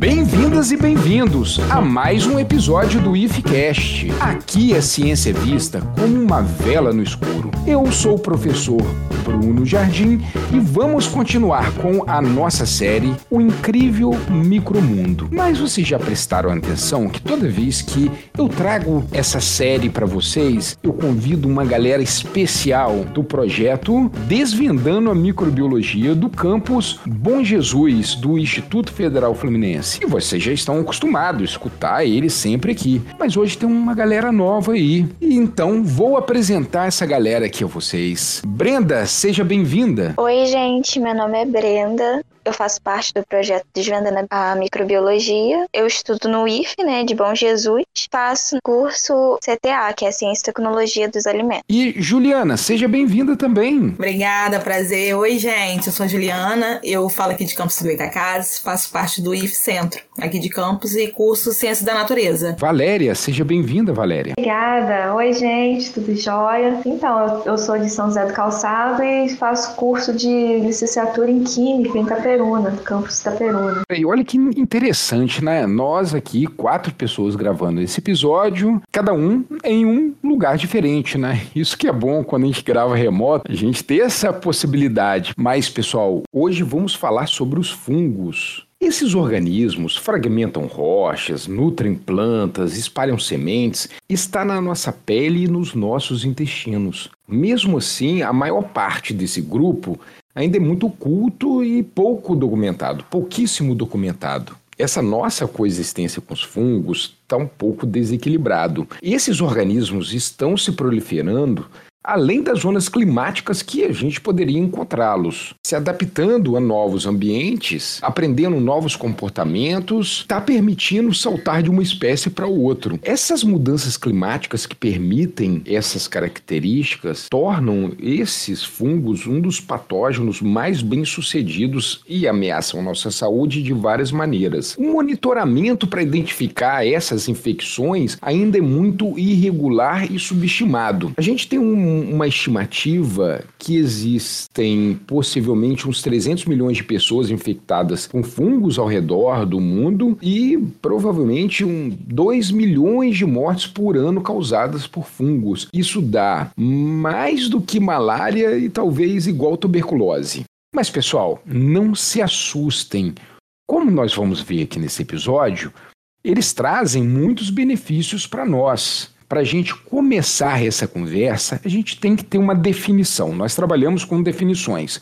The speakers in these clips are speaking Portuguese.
Bem-vindas e bem-vindos a mais um episódio do IFCast. Aqui a ciência é vista como uma vela no escuro. Eu sou o professor Bruno Jardim e vamos continuar com a nossa série O Incrível Micromundo. Mas vocês já prestaram atenção que toda vez que eu trago essa série para vocês, eu convido uma galera especial do projeto Desvendando a Microbiologia do campus Bom Jesus do Instituto Federal Fluminense. E vocês já estão acostumados a escutar ele sempre aqui. Mas hoje tem uma galera nova aí. E então vou apresentar essa galera aqui a vocês. Brenda, seja bem-vinda. Oi, gente. Meu nome é Brenda. Eu faço parte do projeto Desvendando a Microbiologia. Eu estudo no IF, né, de Bom Jesus. Faço curso CTA, que é Ciência e Tecnologia dos Alimentos. E Juliana, seja bem-vinda também. Obrigada, prazer. Oi, gente. Eu sou a Juliana. Eu falo aqui de Campos do Goitacazes. Faço parte do IF Centro, aqui de Campos, e curso Ciência da Natureza. Valéria, seja bem-vinda, Valéria. Obrigada. Oi, gente. Tudo jóia? Então, eu sou de São José do Calçado e faço curso de licenciatura em Química em Itaperuna. Do campus. E olha que interessante, né? Nós aqui, quatro pessoas gravando esse episódio, cada um em um lugar diferente, né? Isso que é bom quando a gente grava remoto, a gente ter essa possibilidade. Mas, pessoal, hoje vamos falar sobre os fungos. Esses organismos fragmentam rochas, nutrem plantas, espalham sementes, está na nossa pele e nos nossos intestinos. Mesmo assim, a maior parte desse grupo ainda é muito oculto e pouco documentado, pouquíssimo documentado. Essa nossa coexistência com os fungos está um pouco desequilibrado. E esses organismos estão se proliferando além das zonas climáticas que a gente poderia encontrá-los. Se adaptando a novos ambientes, aprendendo novos comportamentos, está permitindo saltar de uma espécie para o outro. Essas mudanças climáticas que permitem essas características tornam esses fungos um dos patógenos mais bem-sucedidos e ameaçam nossa saúde de várias maneiras. O monitoramento para identificar essas infecções ainda é muito irregular e subestimado. A gente tem um uma estimativa que existem possivelmente uns 300 milhões de pessoas infectadas com fungos ao redor do mundo e provavelmente um 2 milhões de mortes por ano causadas por fungos. Isso dá mais do que malária e talvez igual tuberculose. Mas pessoal, não se assustem. Como nós vamos ver aqui nesse episódio, eles trazem muitos benefícios para nós para a gente começar essa conversa, a gente tem que ter uma definição. Nós trabalhamos com definições.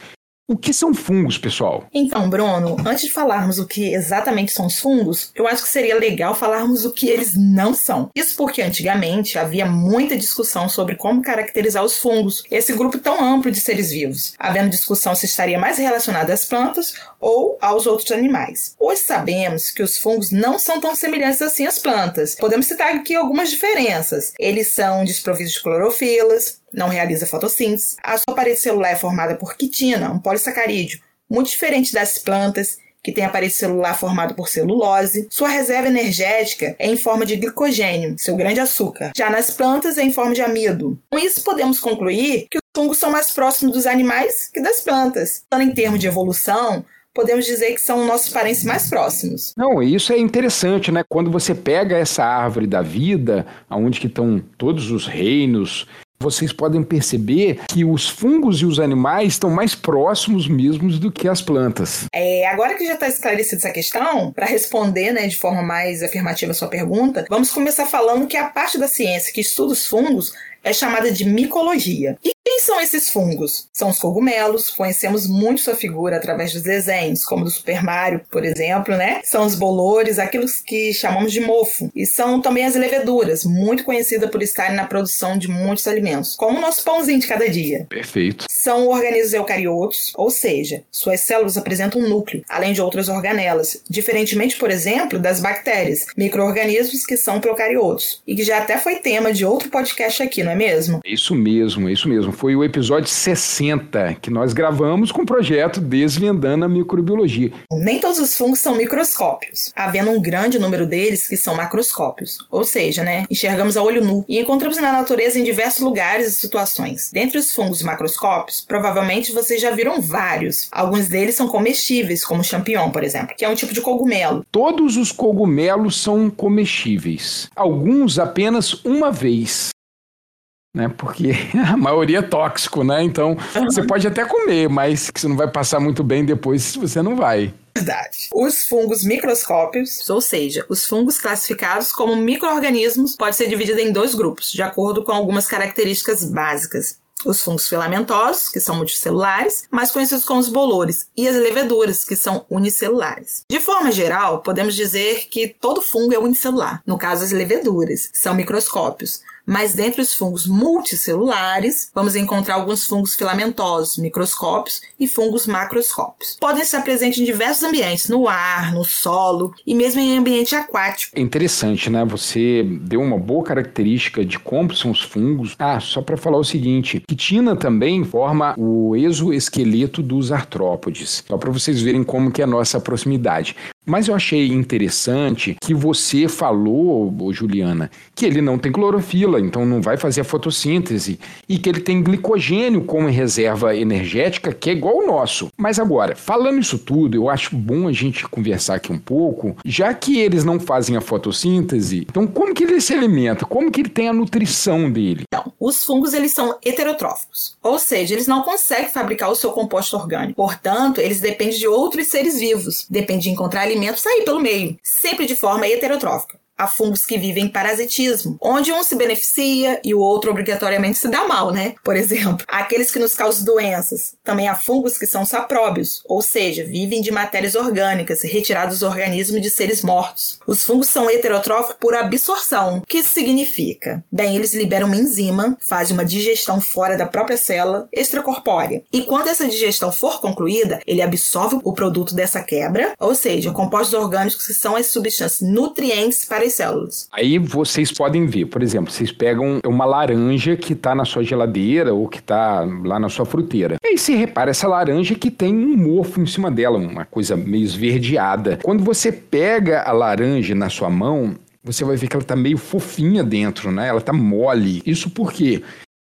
O que são fungos, pessoal? Então, Bruno, antes de falarmos o que exatamente são os fungos, eu acho que seria legal falarmos o que eles não são. Isso porque antigamente havia muita discussão sobre como caracterizar os fungos, esse grupo tão amplo de seres vivos, havendo discussão se estaria mais relacionado às plantas ou aos outros animais. Hoje sabemos que os fungos não são tão semelhantes assim às plantas. Podemos citar aqui algumas diferenças. Eles são desprovidos de clorofilas, não realiza fotossíntese. A sua parede celular é formada por quitina, um polissacarídeo, muito diferente das plantas, que tem a parede celular formada por celulose. Sua reserva energética é em forma de glicogênio, seu grande açúcar. Já nas plantas é em forma de amido. Com isso, podemos concluir que os fungos são mais próximos dos animais que das plantas. Então, em termos de evolução, podemos dizer que são nossos parentes mais próximos. Não, isso é interessante, né? Quando você pega essa árvore da vida, aonde que estão todos os reinos vocês podem perceber que os fungos e os animais estão mais próximos mesmos do que as plantas. É, agora que já está esclarecida essa questão, para responder né, de forma mais afirmativa a sua pergunta, vamos começar falando que a parte da ciência que estuda os fungos é chamada de micologia. E quem são esses fungos? São os cogumelos, conhecemos muito sua figura através dos desenhos, como do Super Mario, por exemplo, né? São os bolores, aqueles que chamamos de mofo. E são também as leveduras, muito conhecida por estarem na produção de muitos alimentos, como o nosso pãozinho de cada dia. Perfeito. São organismos eucariotos, ou seja, suas células apresentam um núcleo, além de outras organelas, diferentemente, por exemplo, das bactérias, micro-organismos que são procariotos, e que já até foi tema de outro podcast aqui, não é mesmo? Isso mesmo, isso mesmo. Foi o episódio 60 que nós gravamos com o projeto Desvendando a Microbiologia. Nem todos os fungos são microscópios, havendo um grande número deles que são macroscópios, ou seja, né, enxergamos a olho nu e encontramos na natureza em diversos lugares e situações. Dentre os fungos macroscópios, provavelmente vocês já viram vários. Alguns deles são comestíveis, como o champignon, por exemplo, que é um tipo de cogumelo. Todos os cogumelos são comestíveis, alguns apenas uma vez né? Porque a maioria é tóxico, né? Então você pode até comer, mas você não vai passar muito bem depois você não vai. Verdade. Os fungos microscópios, ou seja, os fungos classificados como microorganismos, pode ser dividido em dois grupos, de acordo com algumas características básicas os fungos filamentosos, que são multicelulares, mais conhecidos como os bolores, e as leveduras, que são unicelulares. De forma geral, podemos dizer que todo fungo é unicelular, no caso as leveduras, são microscópios, mas dentre os fungos multicelulares, vamos encontrar alguns fungos filamentosos, microscópios e fungos macroscópios. Podem estar presentes em diversos ambientes, no ar, no solo e mesmo em ambiente aquático. É interessante, né? Você deu uma boa característica de como são os fungos. Ah, só para falar o seguinte, quitina também forma o exoesqueleto dos artrópodes. Só para vocês verem como que é a nossa proximidade. Mas eu achei interessante que você falou, Juliana, que ele não tem clorofila, então não vai fazer a fotossíntese, e que ele tem glicogênio como reserva energética, que é igual ao nosso. Mas agora, falando isso tudo, eu acho bom a gente conversar aqui um pouco, já que eles não fazem a fotossíntese, então como que ele se alimenta? Como que ele tem a nutrição dele? Então, os fungos eles são heterotróficos, ou seja, eles não conseguem fabricar o seu composto orgânico. Portanto, eles dependem de outros seres vivos, dependem de encontrar alimentos sair pelo meio, sempre de forma heterotrófica há fungos que vivem em parasitismo, onde um se beneficia e o outro obrigatoriamente se dá mal, né? Por exemplo, aqueles que nos causam doenças. Também há fungos que são sapróbios, ou seja, vivem de matérias orgânicas retiradas do organismo de seres mortos. Os fungos são heterotróficos por absorção. O que isso significa? Bem, eles liberam uma enzima, fazem uma digestão fora da própria célula extracorpórea. E quando essa digestão for concluída, ele absorve o produto dessa quebra, ou seja, compostos orgânicos que são as substâncias nutrientes para as células. Aí vocês podem ver, por exemplo, vocês pegam uma laranja que está na sua geladeira ou que está lá na sua fruteira. E aí você repara essa laranja que tem um mofo em cima dela, uma coisa meio esverdeada. Quando você pega a laranja na sua mão, você vai ver que ela está meio fofinha dentro, né? Ela está mole. Isso porque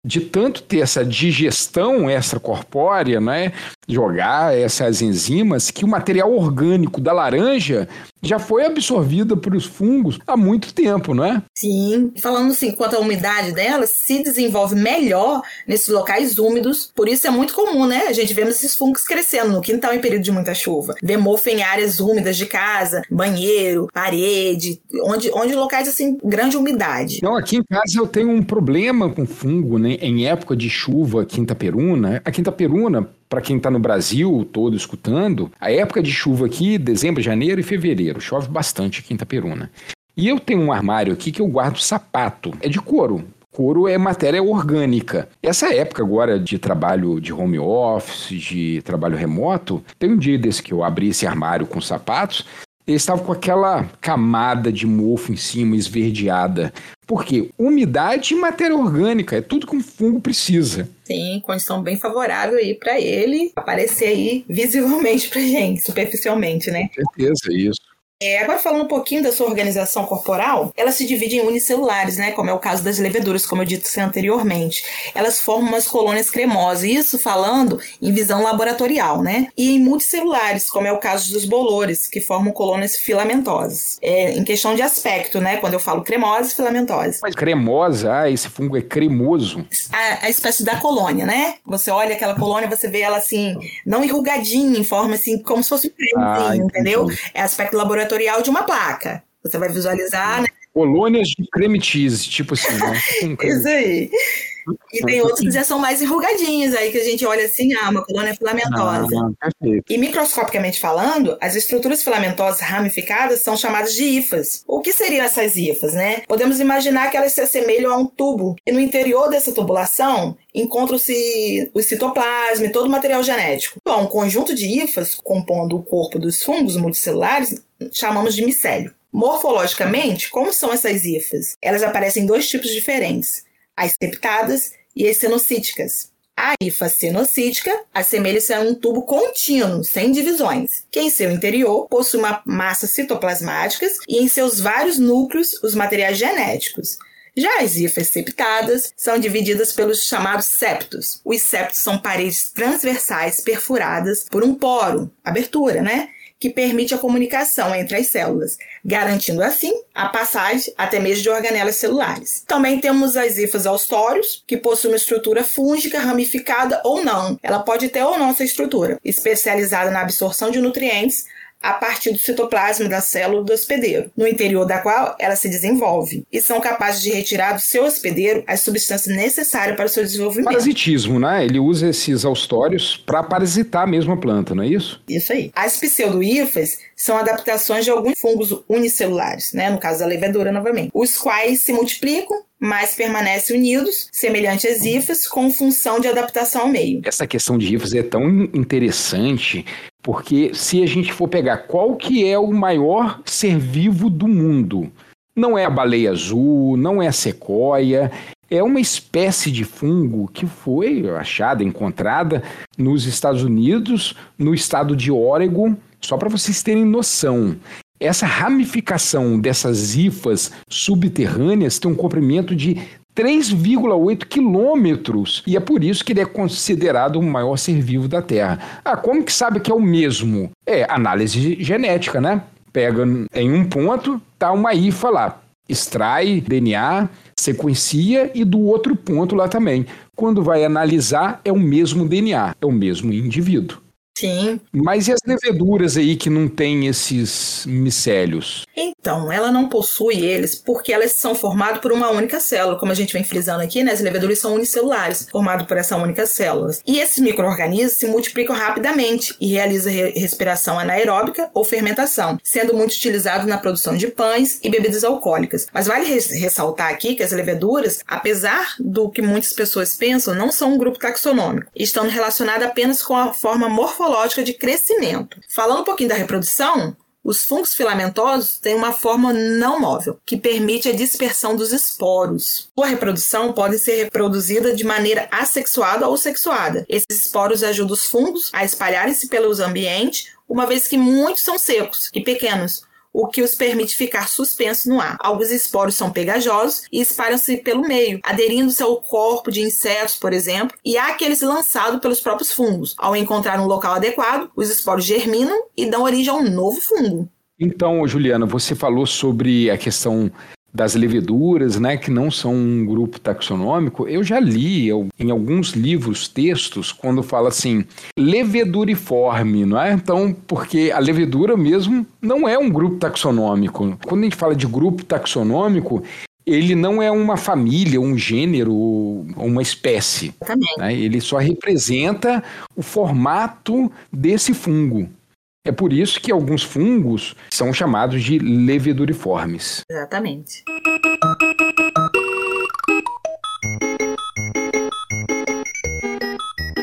de tanto ter essa digestão extracorpórea, né, jogar essas enzimas, que o material orgânico da laranja já foi absorvido pelos fungos há muito tempo, não é? Sim. Falando assim, quanto à umidade dela, se desenvolve melhor nesses locais úmidos, por isso é muito comum, né? A gente vemos esses fungos crescendo no quintal em período de muita chuva. Vê mofo em áreas úmidas de casa, banheiro, parede, onde, onde locais assim, grande umidade. Não, aqui em casa eu tenho um problema com fungo, né? Em época de chuva, quinta peruna. A quinta peruna, para quem está no Brasil todo escutando, a época de chuva aqui, dezembro, janeiro e fevereiro, chove bastante aqui em Itaperuna. E eu tenho um armário aqui que eu guardo sapato, é de couro. Couro é matéria orgânica. Essa época agora de trabalho de home office, de trabalho remoto, tem um dia desse que eu abri esse armário com sapatos, ele estava com aquela camada de mofo em cima, esverdeada. Por quê? Umidade e matéria orgânica, é tudo que um fungo precisa. Sim, condição bem favorável aí para ele aparecer aí visivelmente pra gente, superficialmente, né? Com certeza, isso. É, agora falando um pouquinho da sua organização corporal, ela se divide em unicelulares, né? Como é o caso das leveduras, como eu disse anteriormente. Elas formam umas colônias cremosas, isso falando em visão laboratorial, né? E em multicelulares, como é o caso dos bolores, que formam colônias filamentosas. É, em questão de aspecto, né? Quando eu falo cremosa e filamentosa. Mas cremosa, ah, esse fungo é cremoso. A, a espécie da colônia, né? Você olha aquela colônia, você vê ela assim, não enrugadinha, em forma assim, como se fosse um cremezinho, ah, entendeu? É aspecto laboratorial fatorial de uma placa. Você vai visualizar, né? Colônias de creme cheese, tipo assim, né? Isso aí. E tem outros que já são mais enrugadinhos, aí que a gente olha assim, ah, uma colônia filamentosa. Ah, e microscopicamente falando, as estruturas filamentosas ramificadas são chamadas de hifas. O que seriam essas hifas, né? Podemos imaginar que elas se assemelham a um tubo. E no interior dessa tubulação encontram-se o citoplasma e todo o material genético. Bom, um conjunto de hifas compondo o corpo dos fungos multicelulares chamamos de micélio. Morfologicamente, como são essas hifas? Elas aparecem em dois tipos diferentes as septadas e as cenocíticas. A hifa cenocítica assemelha-se a um tubo contínuo, sem divisões, que em seu interior possui uma massa citoplasmáticas e em seus vários núcleos os materiais genéticos. Já as hifas septadas são divididas pelos chamados septos. Os septos são paredes transversais perfuradas por um poro, abertura, né? Que permite a comunicação entre as células, garantindo assim a passagem até mesmo de organelas celulares. Também temos as hifas austórios, que possuem uma estrutura fúngica ramificada ou não. Ela pode ter ou não essa estrutura, especializada na absorção de nutrientes, a partir do citoplasma da célula do hospedeiro, no interior da qual ela se desenvolve, e são capazes de retirar do seu hospedeiro as substâncias necessárias para o seu desenvolvimento. Parasitismo, né? Ele usa esses austórios para parasitar a mesma planta, não é isso? Isso aí. As pseudoífas são adaptações de alguns fungos unicelulares, né? No caso da levedura, novamente, os quais se multiplicam mas permanecem unidos, semelhante às hifas, com função de adaptação ao meio. Essa questão de hifas é tão interessante porque se a gente for pegar qual que é o maior ser vivo do mundo, não é a baleia azul, não é a sequoia, é uma espécie de fungo que foi achada, encontrada nos Estados Unidos, no estado de Oregon, só para vocês terem noção. Essa ramificação dessas hifas subterrâneas tem um comprimento de 3,8 quilômetros. E é por isso que ele é considerado o maior ser vivo da Terra. Ah, como que sabe que é o mesmo? É análise genética, né? Pega em um ponto, tá uma IFA lá. Extrai DNA, sequencia e do outro ponto lá também. Quando vai analisar, é o mesmo DNA, é o mesmo indivíduo. Sim. Mas e as leveduras aí que não têm esses micélios? Então, ela não possui eles porque elas são formadas por uma única célula, como a gente vem frisando aqui, né? As leveduras são unicelulares, formadas por essa única célula. E esses micro-organismos se multiplicam rapidamente e realizam re respiração anaeróbica ou fermentação, sendo muito utilizados na produção de pães e bebidas alcoólicas. Mas vale res ressaltar aqui que as leveduras, apesar do que muitas pessoas pensam, não são um grupo taxonômico, estão relacionadas apenas com a forma morfológica morfológica de crescimento. Falando um pouquinho da reprodução, os fungos filamentosos têm uma forma não móvel, que permite a dispersão dos esporos. Sua reprodução pode ser reproduzida de maneira assexuada ou sexuada. Esses esporos ajudam os fungos a espalharem-se pelos ambientes, uma vez que muitos são secos e pequenos, o que os permite ficar suspensos no ar. Alguns esporos são pegajosos e espalham-se pelo meio, aderindo-se ao corpo de insetos, por exemplo, e há aqueles lançados pelos próprios fungos. Ao encontrar um local adequado, os esporos germinam e dão origem a um novo fungo. Então, Juliana, você falou sobre a questão das leveduras, né, que não são um grupo taxonômico, eu já li em alguns livros, textos, quando fala assim, leveduriforme, não é? Então, porque a levedura mesmo não é um grupo taxonômico. Quando a gente fala de grupo taxonômico, ele não é uma família, um gênero, uma espécie. Né? Ele só representa o formato desse fungo. É por isso que alguns fungos são chamados de leveduriformes. Exatamente.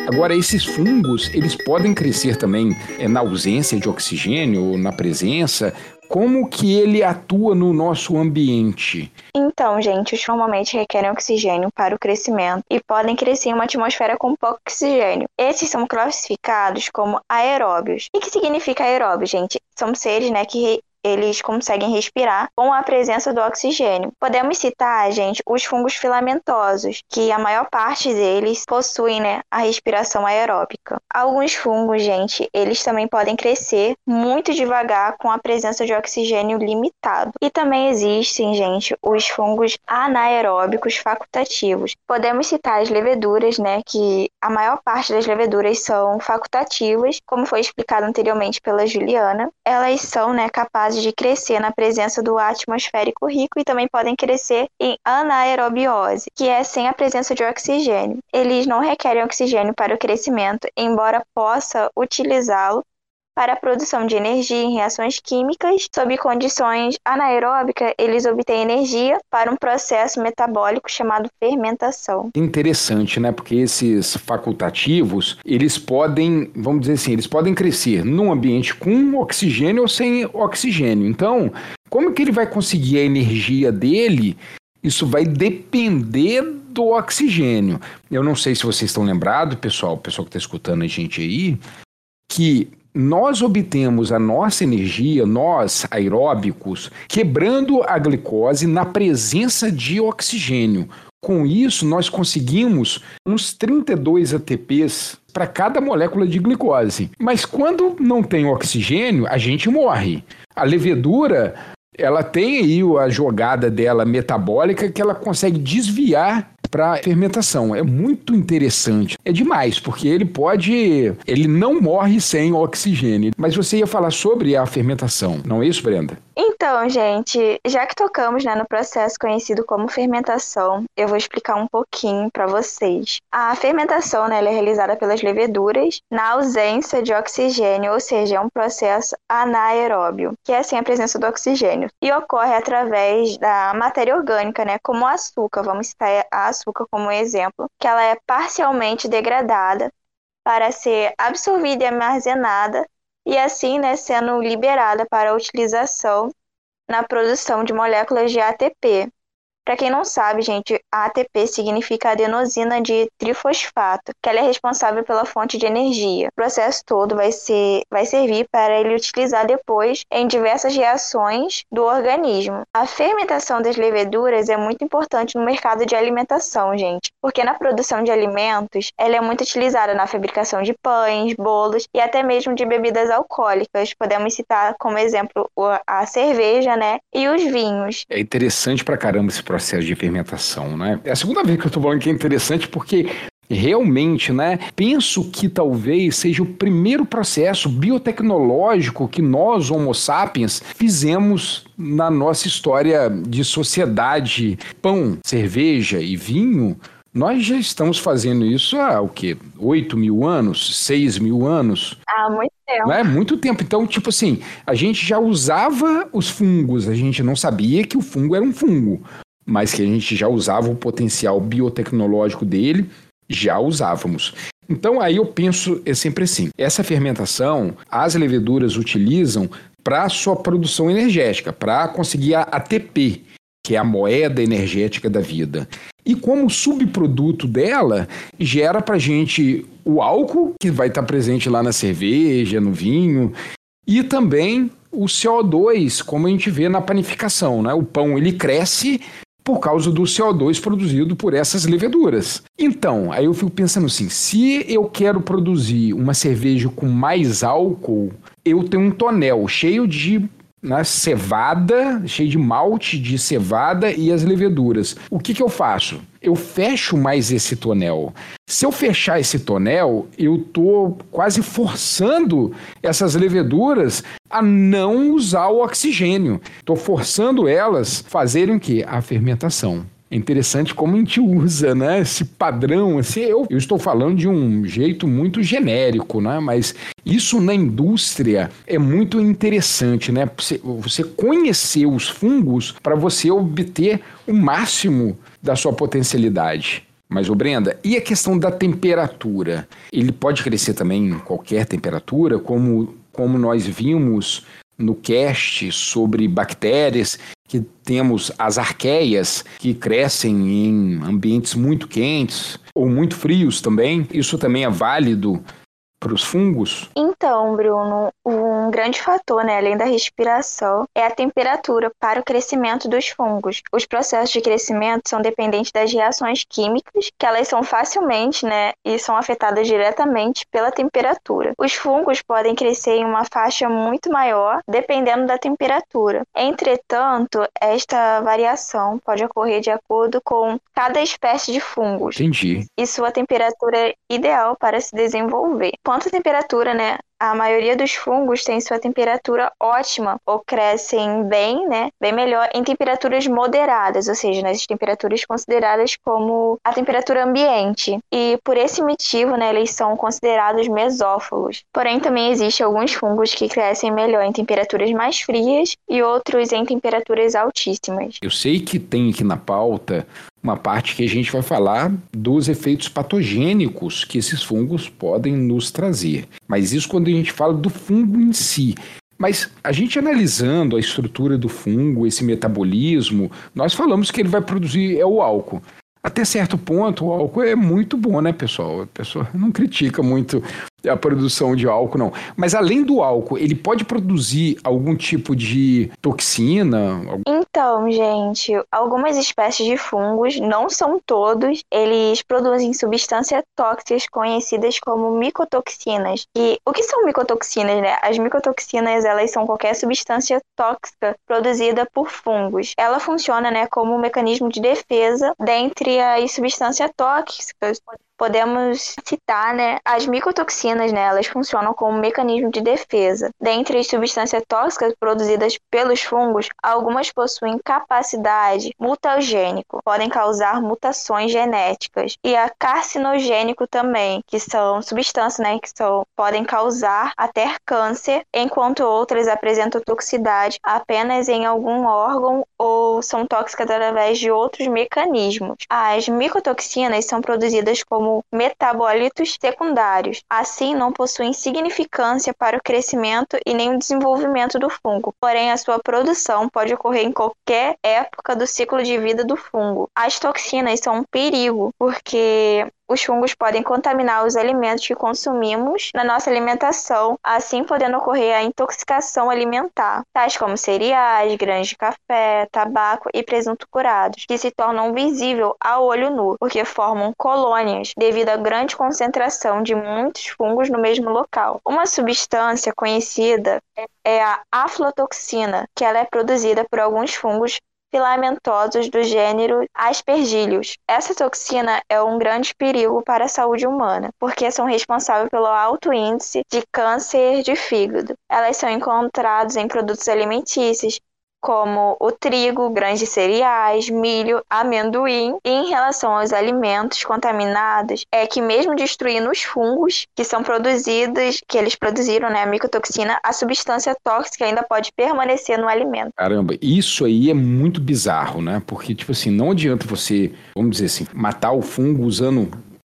Agora, esses fungos, eles podem crescer também é, na ausência de oxigênio ou na presença, como que ele atua no nosso ambiente? Então, gente, os normalmente requerem oxigênio para o crescimento e podem crescer em uma atmosfera com pouco oxigênio. Esses são classificados como aeróbios. O que significa aeróbio, gente? São seres né, que eles conseguem respirar com a presença do oxigênio. Podemos citar, gente, os fungos filamentosos, que a maior parte deles possuem né, a respiração aeróbica. Alguns fungos, gente, eles também podem crescer muito devagar com a presença de oxigênio limitado. E também existem, gente, os fungos anaeróbicos facultativos. Podemos citar as leveduras, né, que a maior parte das leveduras são facultativas, como foi explicado anteriormente pela Juliana. Elas são, né, capazes capazes de crescer na presença do atmosférico rico e também podem crescer em anaerobiose, que é sem a presença de oxigênio. Eles não requerem oxigênio para o crescimento, embora possa utilizá-lo para a produção de energia em reações químicas. Sob condições anaeróbicas, eles obtêm energia para um processo metabólico chamado fermentação. Interessante, né? Porque esses facultativos, eles podem, vamos dizer assim, eles podem crescer num ambiente com oxigênio ou sem oxigênio. Então, como que ele vai conseguir a energia dele Isso vai depender do oxigênio. Eu não sei se vocês estão lembrados, pessoal, o pessoal que está escutando a gente aí, que nós obtemos a nossa energia, nós aeróbicos, quebrando a glicose na presença de oxigênio. Com isso, nós conseguimos uns 32 ATPs para cada molécula de glicose. Mas quando não tem oxigênio, a gente morre. A levedura, ela tem aí a jogada dela metabólica que ela consegue desviar para fermentação. É muito interessante. É demais, porque ele pode. Ele não morre sem oxigênio. Mas você ia falar sobre a fermentação, não é isso, Brenda? Então, gente, já que tocamos né, no processo conhecido como fermentação, eu vou explicar um pouquinho para vocês. A fermentação né, é realizada pelas leveduras na ausência de oxigênio, ou seja, é um processo anaeróbio, que é sem a presença do oxigênio, e ocorre através da matéria orgânica, né, como o açúcar. Vamos citar a açúcar como exemplo, que ela é parcialmente degradada para ser absorvida e armazenada e assim né, sendo liberada para utilização na produção de moléculas de ATP, para quem não sabe, gente, a ATP significa adenosina de trifosfato, que ela é responsável pela fonte de energia. O processo todo vai, ser, vai servir para ele utilizar depois em diversas reações do organismo. A fermentação das leveduras é muito importante no mercado de alimentação, gente, porque na produção de alimentos ela é muito utilizada na fabricação de pães, bolos e até mesmo de bebidas alcoólicas. Podemos citar como exemplo a cerveja, né, e os vinhos. É interessante pra caramba esse processo processo de fermentação, né? É a segunda vez que eu estou falando que é interessante porque realmente, né? Penso que talvez seja o primeiro processo biotecnológico que nós, Homo sapiens, fizemos na nossa história de sociedade. Pão, cerveja e vinho. Nós já estamos fazendo isso há o quê? 8 mil anos? 6 mil anos? Há muito tempo. É muito tempo. Então, tipo assim, a gente já usava os fungos, a gente não sabia que o fungo era um fungo mas que a gente já usava o potencial biotecnológico dele, já usávamos. Então aí eu penso é sempre assim: essa fermentação as leveduras utilizam para sua produção energética, para conseguir a ATP, que é a moeda energética da vida. E como subproduto dela, gera para gente o álcool, que vai estar tá presente lá na cerveja, no vinho, e também o CO2, como a gente vê na panificação. Né? O pão ele cresce por causa do CO2 produzido por essas leveduras. Então, aí eu fico pensando assim: se eu quero produzir uma cerveja com mais álcool, eu tenho um tonel cheio de né, cevada, cheio de malte de cevada e as leveduras. O que, que eu faço? Eu fecho mais esse tonel. Se eu fechar esse tonel, eu estou quase forçando essas leveduras a não usar o oxigênio. Estou forçando elas a fazerem o quê? A fermentação. É interessante como a gente usa, né? Esse padrão, assim, eu, eu estou falando de um jeito muito genérico, né? Mas isso na indústria é muito interessante, né? Você, conhecer os fungos para você obter o máximo da sua potencialidade. Mas, ô Brenda, e a questão da temperatura? Ele pode crescer também em qualquer temperatura, como, como nós vimos no cast sobre bactérias, que temos as arqueias que crescem em ambientes muito quentes ou muito frios também. Isso também é válido para os fungos? Então, Bruno, um grande fator, né, além da respiração, é a temperatura para o crescimento dos fungos. Os processos de crescimento são dependentes das reações químicas, que elas são facilmente, né, e são afetadas diretamente pela temperatura. Os fungos podem crescer em uma faixa muito maior, dependendo da temperatura. Entretanto, esta variação pode ocorrer de acordo com cada espécie de fungos. Entendi. E sua temperatura ideal para se desenvolver quanto à temperatura, né? A maioria dos fungos tem sua temperatura ótima ou crescem bem, né? Bem melhor em temperaturas moderadas, ou seja, nas temperaturas consideradas como a temperatura ambiente. E por esse motivo, né, eles são considerados mesófilos. Porém, também existem alguns fungos que crescem melhor em temperaturas mais frias e outros em temperaturas altíssimas. Eu sei que tem aqui na pauta uma parte que a gente vai falar dos efeitos patogênicos que esses fungos podem nos trazer. Mas isso quando a gente fala do fungo em si. Mas a gente analisando a estrutura do fungo, esse metabolismo, nós falamos que ele vai produzir é o álcool. Até certo ponto, o álcool é muito bom, né, pessoal? A pessoa não critica muito a produção de álcool, não. Mas além do álcool, ele pode produzir algum tipo de toxina? Então, gente, algumas espécies de fungos, não são todos, eles produzem substâncias tóxicas conhecidas como micotoxinas. E o que são micotoxinas, né? As micotoxinas, elas são qualquer substância tóxica produzida por fungos. Ela funciona, né, como um mecanismo de defesa dentre as substâncias tóxicas podemos citar, né, as micotoxinas, né, elas funcionam como um mecanismo de defesa. Dentre as substâncias tóxicas produzidas pelos fungos, algumas possuem capacidade mutagênico, podem causar mutações genéticas, e a carcinogênico também, que são substâncias, né, que são, podem causar até câncer, enquanto outras apresentam toxicidade apenas em algum órgão ou são tóxicas através de outros mecanismos. As micotoxinas são produzidas como como metabólitos secundários. Assim, não possuem significância para o crescimento e nem o desenvolvimento do fungo. Porém, a sua produção pode ocorrer em qualquer época do ciclo de vida do fungo. As toxinas são um perigo, porque os fungos podem contaminar os alimentos que consumimos na nossa alimentação, assim podendo ocorrer a intoxicação alimentar, tais como cereais, grãos de café, tabaco e presunto curados, que se tornam visíveis a olho nu, porque formam colônias devido à grande concentração de muitos fungos no mesmo local. Uma substância conhecida é a aflatoxina, que ela é produzida por alguns fungos filamentosos do gênero Aspergillus. Essa toxina é um grande perigo para a saúde humana, porque são responsáveis pelo alto índice de câncer de fígado. Elas são encontradas em produtos alimentícios, como o trigo, grãos de cereais, milho, amendoim. E em relação aos alimentos contaminados, é que mesmo destruindo os fungos que são produzidos, que eles produziram, né, a micotoxina, a substância tóxica ainda pode permanecer no alimento. Caramba, isso aí é muito bizarro, né? Porque, tipo assim, não adianta você, vamos dizer assim, matar o fungo usando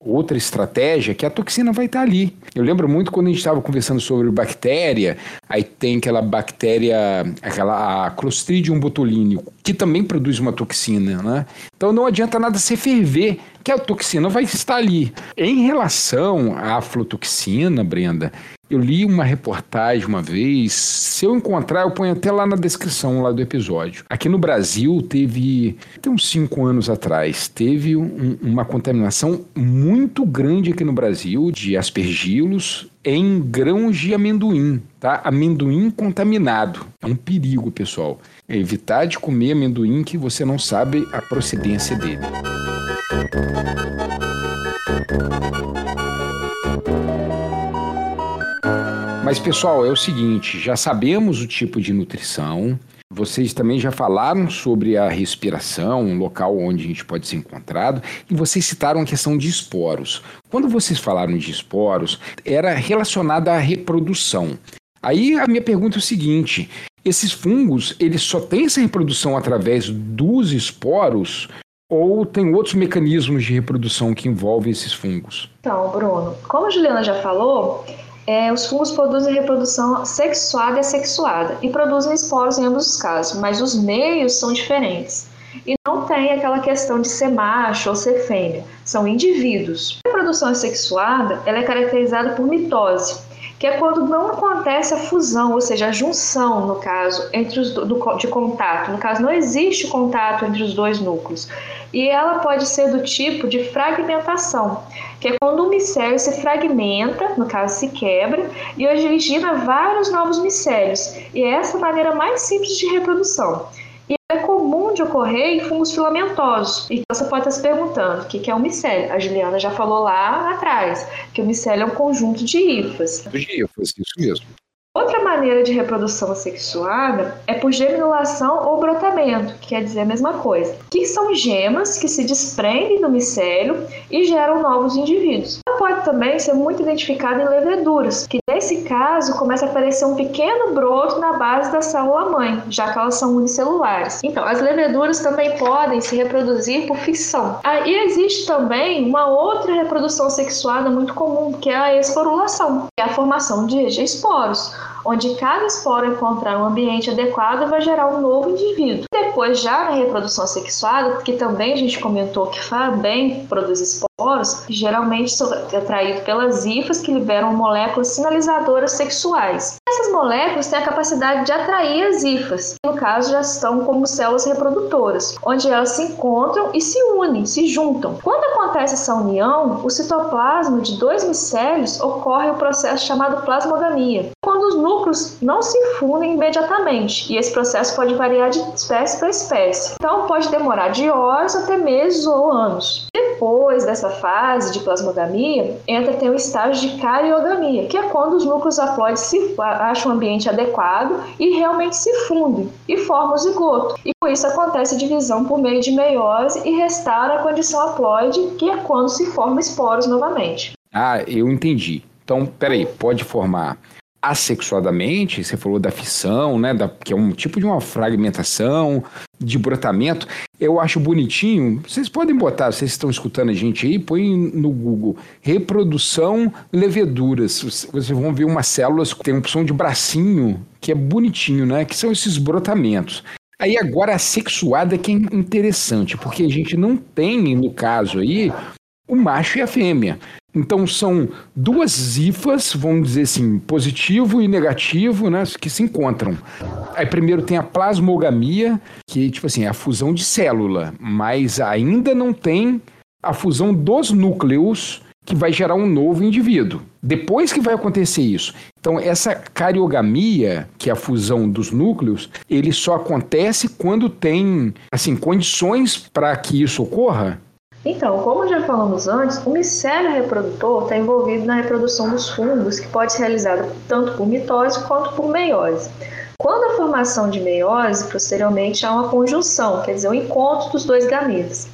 outra estratégia que a toxina vai estar ali. Eu lembro muito quando a gente estava conversando sobre bactéria, aí tem aquela bactéria, aquela Clostridium botulinum, que também produz uma toxina, né? Então não adianta nada você ferver, que a toxina vai estar ali. Em relação à aflotoxina, Brenda, eu li uma reportagem uma vez, se eu encontrar, eu ponho até lá na descrição lá do episódio. Aqui no Brasil teve, tem uns cinco anos atrás, teve um, uma contaminação muito grande aqui no Brasil de aspergilos em grãos de amendoim, tá? Amendoim contaminado. É um perigo, pessoal. É evitar de comer amendoim que você não sabe a procedência dele. Mas, pessoal, é o seguinte: já sabemos o tipo de nutrição, vocês também já falaram sobre a respiração, um local onde a gente pode ser encontrado, e vocês citaram a questão de esporos. Quando vocês falaram de esporos, era relacionada à reprodução. Aí a minha pergunta é o seguinte: esses fungos, eles só têm essa reprodução através dos esporos ou tem outros mecanismos de reprodução que envolvem esses fungos? Então, Bruno, como a Juliana já falou, é, os fungos produzem reprodução sexuada e assexuada e produzem esporos em ambos os casos, mas os meios são diferentes. E não tem aquela questão de ser macho ou ser fêmea, são indivíduos. A reprodução assexuada ela é caracterizada por mitose, que é quando não acontece a fusão, ou seja, a junção, no caso, entre os do, de contato. No caso, não existe contato entre os dois núcleos. E ela pode ser do tipo de fragmentação, que é quando um micélio se fragmenta, no caso se quebra, e origina vários novos micélios. E é essa a maneira mais simples de reprodução. De ocorrer em fungos filamentosos. Então você pode estar se perguntando o que é um micélio. A Juliana já falou lá atrás que o micélio é um conjunto de hifas. De hifas, isso mesmo. Outra maneira de reprodução assexuada é por geminação ou brotamento, que quer dizer a mesma coisa, que são gemas que se desprendem do micélio e geram novos indivíduos. Pode também ser muito identificada em leveduras, que nesse caso começa a aparecer um pequeno broto na base da célula-mãe, já que elas são unicelulares. Então, as leveduras também podem se reproduzir por fissão. Aí existe também uma outra reprodução sexuada muito comum, que é a esforulação, que é a formação de esporos onde cada esporo encontrar um ambiente adequado vai gerar um novo indivíduo. Depois, já na reprodução sexuada, que também a gente comentou que também produz esporos, geralmente são atraídos pelas hifas que liberam moléculas sinalizadoras sexuais. Essas moléculas têm a capacidade de atrair as hifas, no caso já estão como células reprodutoras, onde elas se encontram e se unem, se juntam. Quando acontece essa união, o citoplasma de dois micélios ocorre o processo chamado plasmogamia, quando os núcleos não se fundem imediatamente, e esse processo pode variar de espécie para espécie. Então pode demorar de horas até meses ou anos. Depois dessa fase de plasmogamia, entra tem o estágio de cariogamia, que é quando os núcleos haploides se acham um ambiente adequado e realmente se fundem e formam o zigoto. E com isso acontece a divisão por meio de meiose e restaura a condição haploide, que é quando se formam esporos novamente. Ah, eu entendi. Então, peraí, pode formar assexuadamente, você falou da fissão, né, da, que é um tipo de uma fragmentação, de brotamento. Eu acho bonitinho. Vocês podem botar, vocês estão escutando a gente aí, põe no Google reprodução leveduras. Vocês vão ver umas células que tem um som de bracinho, que é bonitinho, né, que são esses brotamentos. Aí agora a sexuada que é interessante, porque a gente não tem, no caso aí, o macho e a fêmea. Então são duas zifas, vamos dizer assim, positivo e negativo, né, que se encontram. Aí primeiro tem a plasmogamia, que tipo assim, é a fusão de célula, mas ainda não tem a fusão dos núcleos que vai gerar um novo indivíduo. Depois que vai acontecer isso. Então essa cariogamia, que é a fusão dos núcleos, ele só acontece quando tem assim condições para que isso ocorra então, como já falamos antes, o micélio reprodutor está envolvido na reprodução dos fungos, que pode ser realizada tanto por mitose quanto por meiose. Quando a formação de meiose, posteriormente há uma conjunção, quer dizer, o encontro dos dois gametas.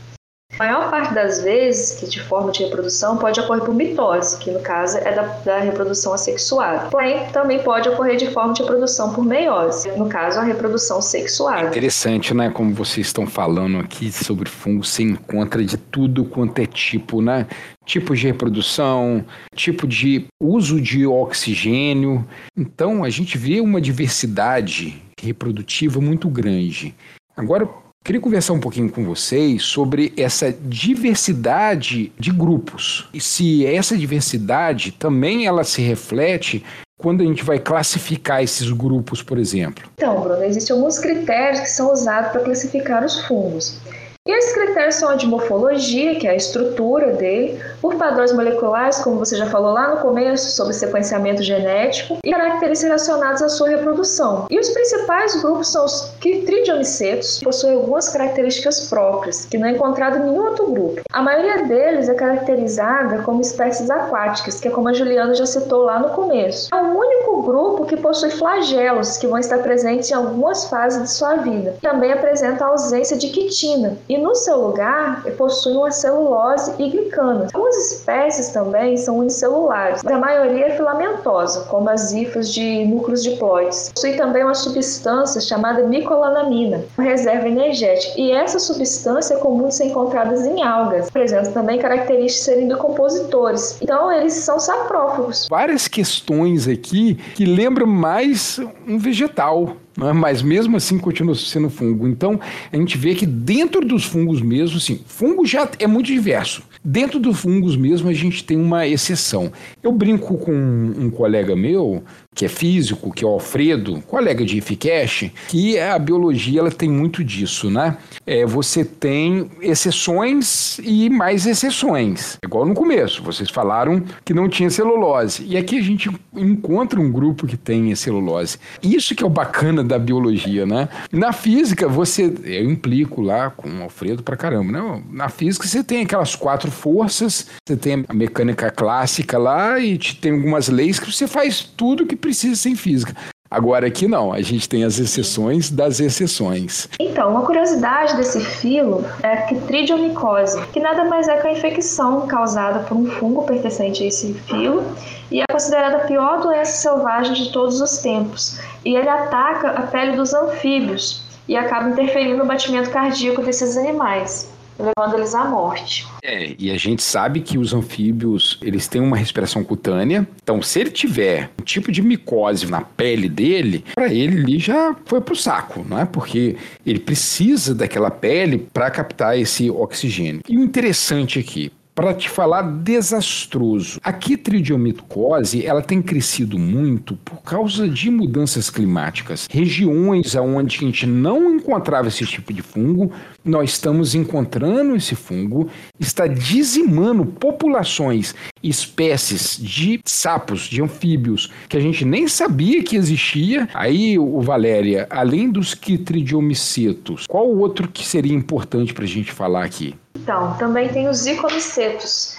A maior parte das vezes que de forma de reprodução pode ocorrer por mitose, que no caso é da, da, reprodução assexuada. Porém, também pode ocorrer de forma de reprodução por meiose, no caso a reprodução sexuada. interessante, né? Como vocês estão falando aqui sobre fungo, se encontra de tudo quanto é tipo, né? Tipo de reprodução, tipo de uso de oxigênio. Então, a gente vê uma diversidade reprodutiva muito grande. Agora, Queria conversar um pouquinho com vocês sobre essa diversidade de grupos. E se essa diversidade também ela se reflete quando a gente vai classificar esses grupos, por exemplo. Então, Bruno, existem alguns critérios que são usados para classificar os fungos. E esses critérios são a de morfologia, que é a estrutura dele, por padrões moleculares, como você já falou lá no começo, sobre sequenciamento genético, e características relacionadas à sua reprodução. E os principais grupos são os quitridiomicetos, que possuem algumas características próprias, que não é encontrado em nenhum outro grupo. A maioria deles é caracterizada como espécies aquáticas, que é como a Juliana já citou lá no começo. É o único grupo que possui flagelos, que vão estar presentes em algumas fases de sua vida. Também apresenta a ausência de quitina, e no seu lugar possuem uma celulose e glicanas. Algumas espécies também são unicelulares, a maioria é filamentosa, como as hifas de núcleos diploides. Possui também uma substância chamada micolanamina, reserva energética, e essa substância é comum de ser encontrada em algas. Apresenta também características de serem decompositores. Então, eles são saprófagos. Várias questões aqui que lembram mais um vegetal né? mas mesmo assim continua sendo fungo. Então a gente vê que dentro dos fungos mesmo, assim, fungo já é muito diverso. Dentro dos fungos mesmo a gente tem uma exceção. Eu brinco com um colega meu que é físico, que é o Alfredo, colega de IFCASH, que a biologia ela tem muito disso, né? É, você tem exceções e mais exceções. Igual no começo, vocês falaram que não tinha celulose. E aqui a gente encontra um grupo que tem celulose. Isso que é o bacana da biologia, né? Na física, você. Eu implico lá com o Alfredo pra caramba, né? Na física, você tem aquelas quatro forças, você tem a mecânica clássica lá e tem algumas leis que você faz tudo que precisa ser física. Agora aqui não, a gente tem as exceções das exceções. Então, uma curiosidade desse filo é a tridiomicose, que nada mais é que a infecção causada por um fungo pertencente a esse filo e é considerada a pior doença selvagem de todos os tempos. E ele ataca a pele dos anfíbios e acaba interferindo no batimento cardíaco desses animais. Levando eles à morte. É, e a gente sabe que os anfíbios, eles têm uma respiração cutânea, então se ele tiver um tipo de micose na pele dele, para ele ali já foi pro saco, não é? Porque ele precisa daquela pele para captar esse oxigênio. E o interessante aqui, para te falar desastroso. A quitridiomitocose, ela tem crescido muito por causa de mudanças climáticas. Regiões onde a gente não encontrava esse tipo de fungo, nós estamos encontrando esse fungo, está dizimando populações, espécies de sapos, de anfíbios, que a gente nem sabia que existia. Aí, o Valéria, além dos quitridiomicetos, qual outro que seria importante para a gente falar aqui? Então, também tem os zicomicetos.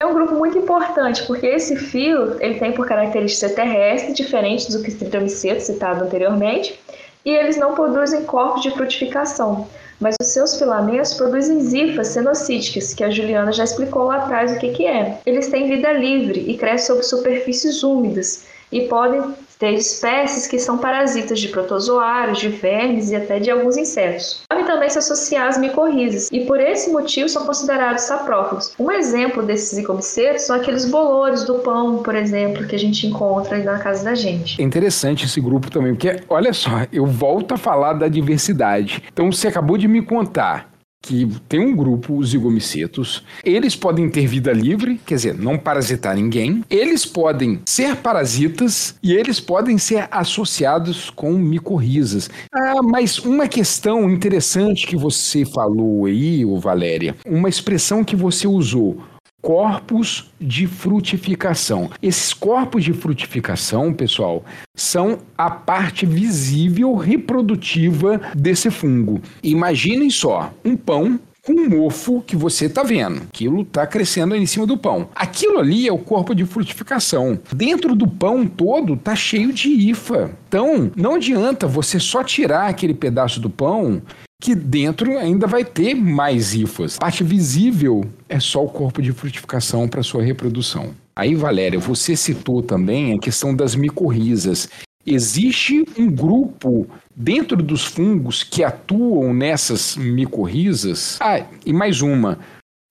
É um grupo muito importante, porque esse fio ele tem por característica terrestre, diferente do quitridiomiceto citado anteriormente, e eles não produzem corpos de frutificação, mas os seus filamentos produzem zifas cenocíticas, que a Juliana já explicou lá atrás o que, que é. Eles têm vida livre e crescem sobre superfícies úmidas e podem tem espécies que são parasitas de protozoários, de vermes e até de alguns insetos. Podem também se associar às micorrizas e por esse motivo são considerados saprófagos. Um exemplo desses zigomicetos são aqueles bolores do pão, por exemplo, que a gente encontra na casa da gente. É interessante esse grupo também, porque olha só, eu volto a falar da diversidade. Então você acabou de me contar que tem um grupo, os zigomicetos. Eles podem ter vida livre, quer dizer, não parasitar ninguém. Eles podem ser parasitas e eles podem ser associados com micorrizas. Ah, mas uma questão interessante que você falou aí, Valéria, uma expressão que você usou corpos de frutificação. Esses corpos de frutificação, pessoal, são a parte visível reprodutiva desse fungo. Imaginem só, um pão com um mofo que você está vendo. Aquilo está crescendo em cima do pão. Aquilo ali é o corpo de frutificação. Dentro do pão todo está cheio de hifa. Então, não adianta você só tirar aquele pedaço do pão que dentro ainda vai ter mais hifas. A parte visível é só o corpo de frutificação para sua reprodução. Aí, Valéria, você citou também a questão das micorrizas. Existe um grupo dentro dos fungos que atuam nessas micorrizas? Ah, e mais uma.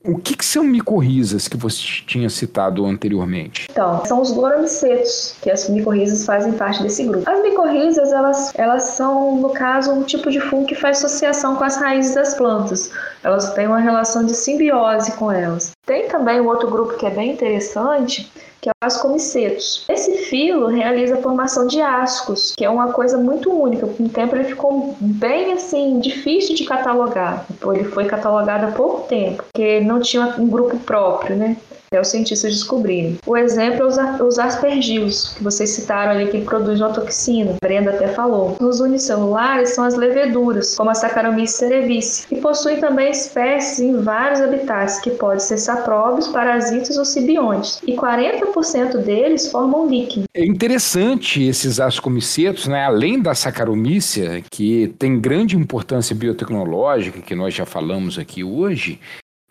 O que, que, são micorrizas que você tinha citado anteriormente? Então, são os goromicetos, que as micorrizas fazem parte desse grupo. As micorrizas, elas, elas são, no caso, um tipo de fungo que faz associação com as raízes das plantas. Elas têm uma relação de simbiose com elas. Tem também um outro grupo que é bem interessante, que é o ascomicetos. Esse filo realiza a formação de ascos, que é uma coisa muito única. Com o tempo ele ficou bem assim, difícil de catalogar. Ele foi catalogado há pouco tempo, porque não tinha um grupo próprio, né? Até os cientistas descobrirem. O exemplo é os aspergilos, que vocês citaram ali, que produz uma toxina. A Brenda até falou. Os unicelulares são as leveduras, como a Saccharomyces cerevisiae, e possuem também espécies em vários habitats, que podem ser sapróbios, parasitas ou sibiontes. E 40% deles formam líquen. É interessante esses ascomicetos, né? além da Saccharomyces, que tem grande importância biotecnológica, que nós já falamos aqui hoje,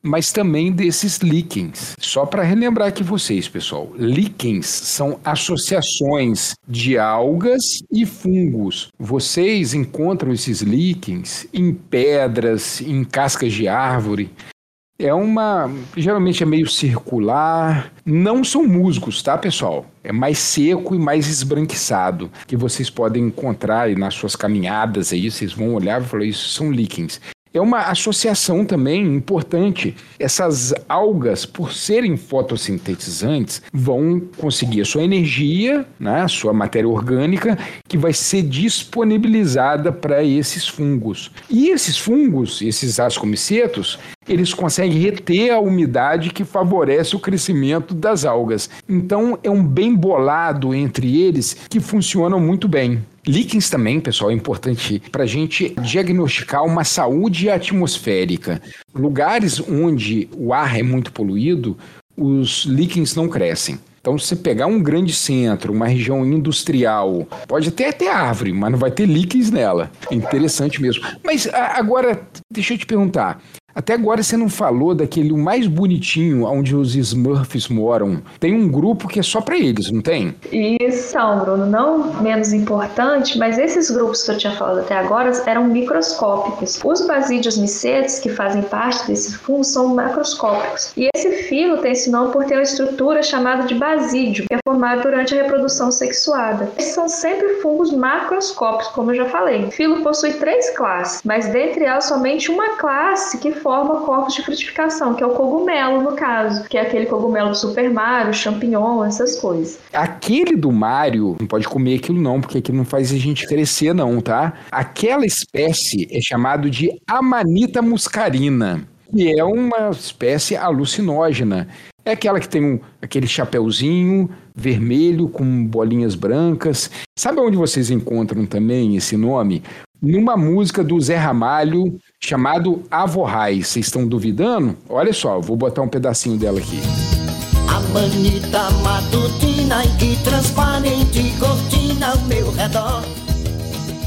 mas também desses líquens. Só para relembrar aqui vocês, pessoal, líquens são associações de algas e fungos. Vocês encontram esses líquens em pedras, em cascas de árvore. É uma. Geralmente é meio circular. Não são musgos, tá, pessoal? É mais seco e mais esbranquiçado. Que vocês podem encontrar nas suas caminhadas aí. Vocês vão olhar e falar: Isso são líquens é uma associação também importante. Essas algas, por serem fotossintetizantes, vão conseguir a sua energia, né, a sua matéria orgânica, que vai ser disponibilizada para esses fungos. E esses fungos, esses ascomicetos, eles conseguem reter a umidade que favorece o crescimento das algas. Então é um bem bolado entre eles que funcionam muito bem. Líquens também, pessoal, é importante para a gente diagnosticar uma saúde atmosférica. Lugares onde o ar é muito poluído, os líquens não crescem. Então, se você pegar um grande centro, uma região industrial, pode até ter árvore, mas não vai ter líquens nela. Interessante mesmo. Mas agora, deixa eu te perguntar: Até agora você não falou daquele mais bonitinho, onde os Smurfs moram. Tem um grupo que é só para eles, não tem? Isso, Bruno. Não menos importante, mas esses grupos que eu tinha falado até agora eram microscópicos. Os basídeos micetes, que fazem parte desse fungo, são macroscópicos. E esse filo tem esse nome por ter uma estrutura chamada de basídio, que é formado durante a reprodução sexuada. Esses são sempre fungos macroscópicos, como eu já falei. O filo possui três classes, mas dentre elas somente uma classe que forma corpos de frutificação, que é o cogumelo, no caso, que é aquele cogumelo do Super Mario, champignon, essas coisas. Aquele do Mario, não pode comer aquilo não, porque aquilo não faz a gente crescer não, tá? Aquela espécie é chamado de Amanita muscarina, que é uma espécie alucinógena. É aquela que tem um, aquele chapeuzinho vermelho com bolinhas brancas. Sabe onde vocês encontram também esse nome? Numa música do Zé Ramalho chamado Avorrais. Vocês estão duvidando? Olha só, vou botar um pedacinho dela aqui. A manita matutina e transparente cortina ao meu redor.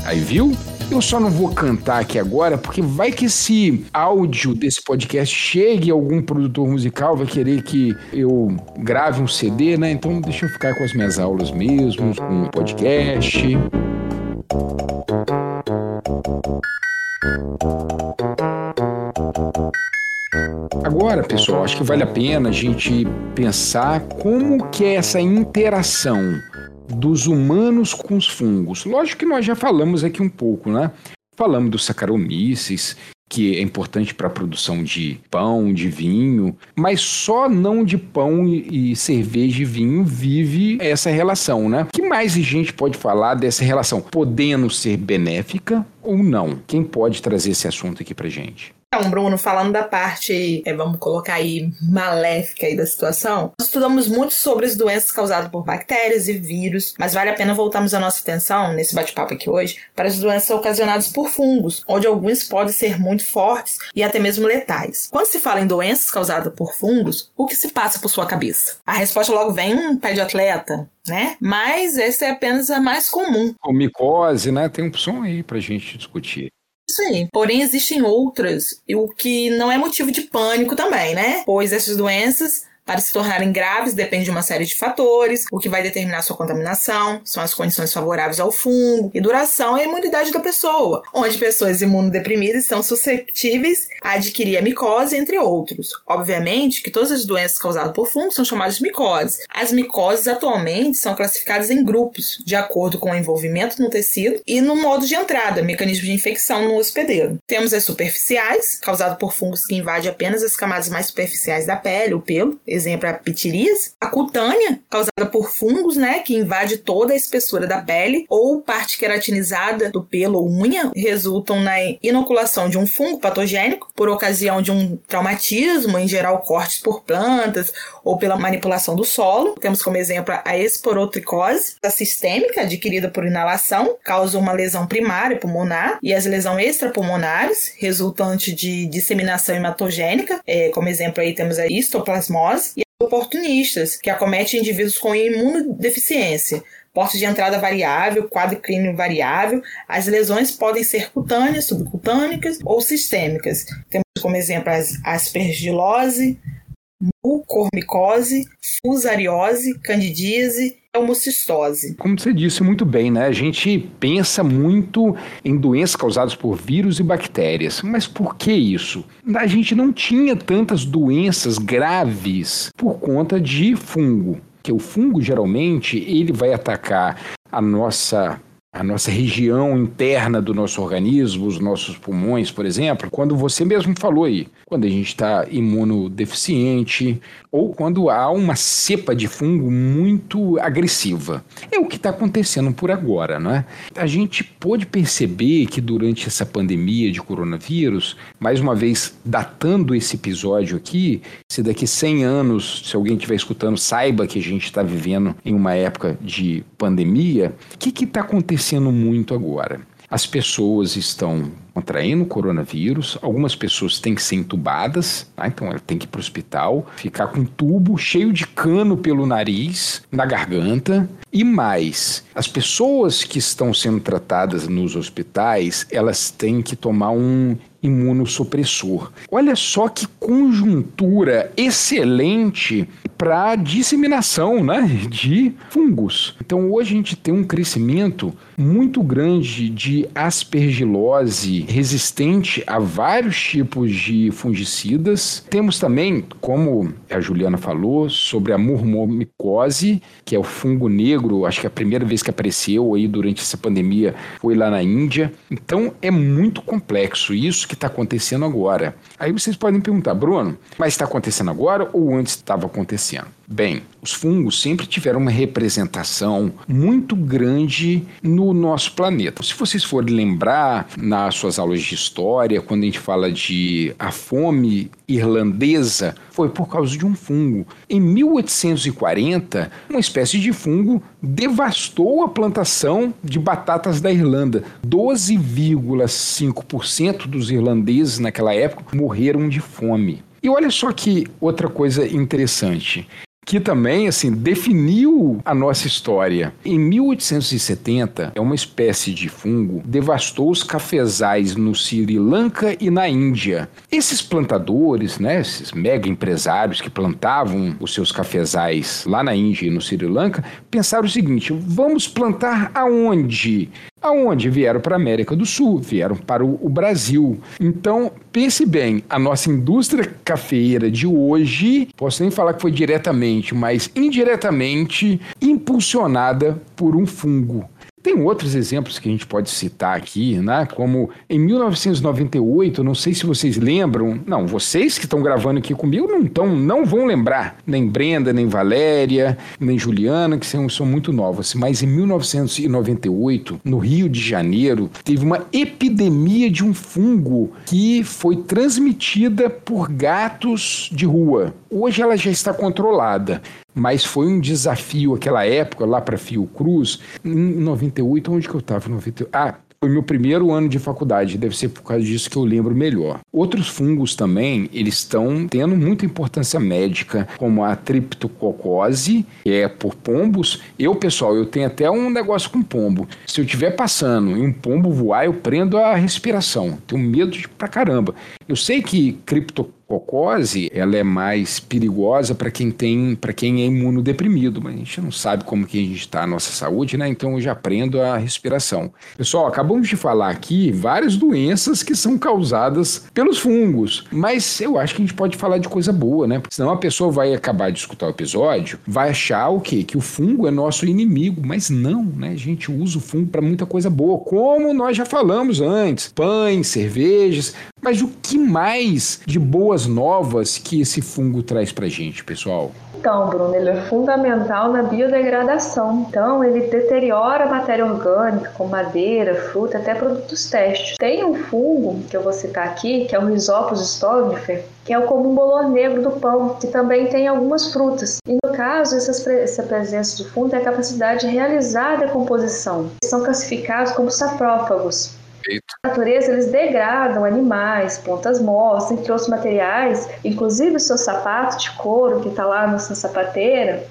Aí viu? Eu só não vou cantar aqui agora, porque vai que esse áudio desse podcast chegue a algum produtor musical, vai querer que eu grave um CD, né? Então deixa eu ficar com as minhas aulas mesmo, com o podcast. Agora, pessoal, acho que vale a pena a gente pensar como que é essa interação dos humanos com os fungos. Lógico que nós já falamos aqui um pouco, né? Falamos dos Saccharomyces, que é importante para a produção de pão, de vinho, mas só não de pão e cerveja e vinho vive essa relação, né? Que mais a gente pode falar dessa relação? Podendo ser benéfica ou não? Quem pode trazer esse assunto aqui para gente? Então, Bruno, falando da parte, é, vamos colocar aí, maléfica aí da situação, nós estudamos muito sobre as doenças causadas por bactérias e vírus, mas vale a pena voltarmos a nossa atenção, nesse bate-papo aqui hoje, para as doenças ocasionadas por fungos, onde alguns podem ser muito fortes e até mesmo letais. Quando se fala em doenças causadas por fungos, o que se passa por sua cabeça? A resposta logo vem um pé de atleta, né? Mas essa é apenas a mais comum. O micose, né? Tem opção aí pra gente discutir. Aí. Porém, existem outras, o que não é motivo de pânico também, né? Pois essas doenças para se tornarem graves depende de uma série de fatores, o que vai determinar sua contaminação, são as condições favoráveis ao fungo e duração e imunidade da pessoa, onde pessoas imunodeprimidas são suscetíveis a adquirir a micose, entre outros. Obviamente que todas as doenças causadas por fungos são chamadas de micoses. As micoses atualmente são classificadas em grupos, de acordo com o envolvimento no tecido e no modo de entrada, mecanismo de infecção no hospedeiro. Temos as superficiais, causadas por fungos que invadem apenas as camadas mais superficiais da pele, o pelo, exemplo, a pitiríase. A cutânea, causada por fungos, né, que invade toda a espessura da pele, ou parte queratinizada do pelo ou unha, resultam na inoculação de um fungo patogênico por ocasião de um traumatismo, em geral cortes por plantas ou pela manipulação do solo. Temos como exemplo a esporotricose, a sistêmica, adquirida por inalação, causa uma lesão primária pulmonar, e as lesões extrapulmonares, resultante de disseminação hematogênica, é, como exemplo aí temos a histoplasmose, oportunistas, que acometem indivíduos com imunodeficiência, porte de entrada variável, quadro clínico variável. As lesões podem ser cutâneas, subcutâneas ou sistêmicas. Temos como exemplo as aspergilose, mucormicose, fusariose, candidíase homocistose. Como você disse muito bem, né? A gente pensa muito em doenças causadas por vírus e bactérias. Mas por que isso? A gente não tinha tantas doenças graves por conta de fungo. Que o fungo geralmente ele vai atacar a nossa a nossa região interna do nosso organismo, os nossos pulmões, por exemplo, quando você mesmo falou aí, quando a gente está imunodeficiente ou quando há uma cepa de fungo muito agressiva. É o que está acontecendo por agora, não é? A gente pôde perceber que durante essa pandemia de coronavírus, mais uma vez datando esse episódio aqui, se daqui 100 anos, se alguém estiver escutando, saiba que a gente está vivendo em uma época de pandemia, o que está acontecendo muito agora? As pessoas estão contraindo o coronavírus, algumas pessoas têm que ser entubadas, tá? então ela tem que ir para o hospital, ficar com um tubo cheio de cano pelo nariz, na garganta. E mais, as pessoas que estão sendo tratadas nos hospitais, elas têm que tomar um imunossupressor. Olha só que conjuntura excelente para disseminação né, de fungos. Então hoje a gente tem um crescimento muito grande de aspergilose resistente a vários tipos de fungicidas. Temos também, como a Juliana falou, sobre a murmomicose, que é o fungo negro, acho que a primeira vez que apareceu aí durante essa pandemia foi lá na Índia. Então é muito complexo isso que está acontecendo agora. Aí vocês podem perguntar, Bruno, mas está acontecendo agora ou antes estava acontecendo? Bem, os fungos sempre tiveram uma representação muito grande no nosso planeta. Se vocês forem lembrar nas suas aulas de história, quando a gente fala de a fome irlandesa, foi por causa de um fungo. Em 1840, uma espécie de fungo devastou a plantação de batatas da Irlanda. 12,5% dos irlandeses naquela época morreram de fome. E olha só que outra coisa interessante que também assim definiu a nossa história. Em 1870, é uma espécie de fungo devastou os cafezais no Sri Lanka e na Índia. Esses plantadores, né, esses mega empresários que plantavam os seus cafezais lá na Índia e no Sri Lanka, pensaram o seguinte: vamos plantar aonde? Aonde vieram para a América do Sul, vieram para o, o, Brasil. Então, pense bem, a nossa indústria cafeeira de hoje, posso nem falar que foi diretamente, mas indiretamente impulsionada por um fungo. Tem outros exemplos que a gente pode citar aqui, né? Como em 1998, não sei se vocês lembram, não, vocês que estão gravando aqui comigo não estão, não vão lembrar, nem Brenda, nem Valéria, nem Juliana, que são, são muito novas, mas em 1998, no Rio de Janeiro, teve uma epidemia de um fungo que foi transmitida por gatos de rua. Hoje ela já está controlada, mas foi um desafio aquela época lá para Fiocruz, em 98, onde que eu estava? Ah, foi meu primeiro ano de faculdade, deve ser por causa disso que eu lembro melhor. Outros fungos também, eles estão tendo muita importância médica, como a triptococose, que é por pombos. Eu, pessoal, eu tenho até um negócio com pombo. Se eu estiver passando e um pombo voar, eu prendo a respiração. Tenho medo de pra caramba. Eu sei que cripto cocose, ela é mais perigosa para quem tem, para quem é imunodeprimido, mas a gente não sabe como que a gente está a nossa saúde, né? Então eu já aprendo a respiração. Pessoal, acabamos de falar aqui várias doenças que são causadas pelos fungos, mas eu acho que a gente pode falar de coisa boa, né? Porque senão a pessoa vai acabar de escutar o episódio, vai achar o quê? Que o fungo é nosso inimigo, mas não, né? A gente usa o fungo para muita coisa boa, como nós já falamos antes, pães, cervejas, mas o que mais de boas novas que esse fungo traz para gente, pessoal? Então, Bruno, ele é fundamental na biodegradação. Então, ele deteriora a matéria orgânica, como madeira, fruta, até produtos testes. Tem um fungo que eu vou citar aqui, que é o Rhizopus stolonifer, que é o comum bolor negro do pão, que também tem algumas frutas. E no caso, essa presença do fungo tem a capacidade de realizar a decomposição. São classificados como saprófagos. Perfeito. Na natureza, eles degradam animais, pontas mortas, entre outros materiais, inclusive o seu sapato de couro que está lá na sua sapateira,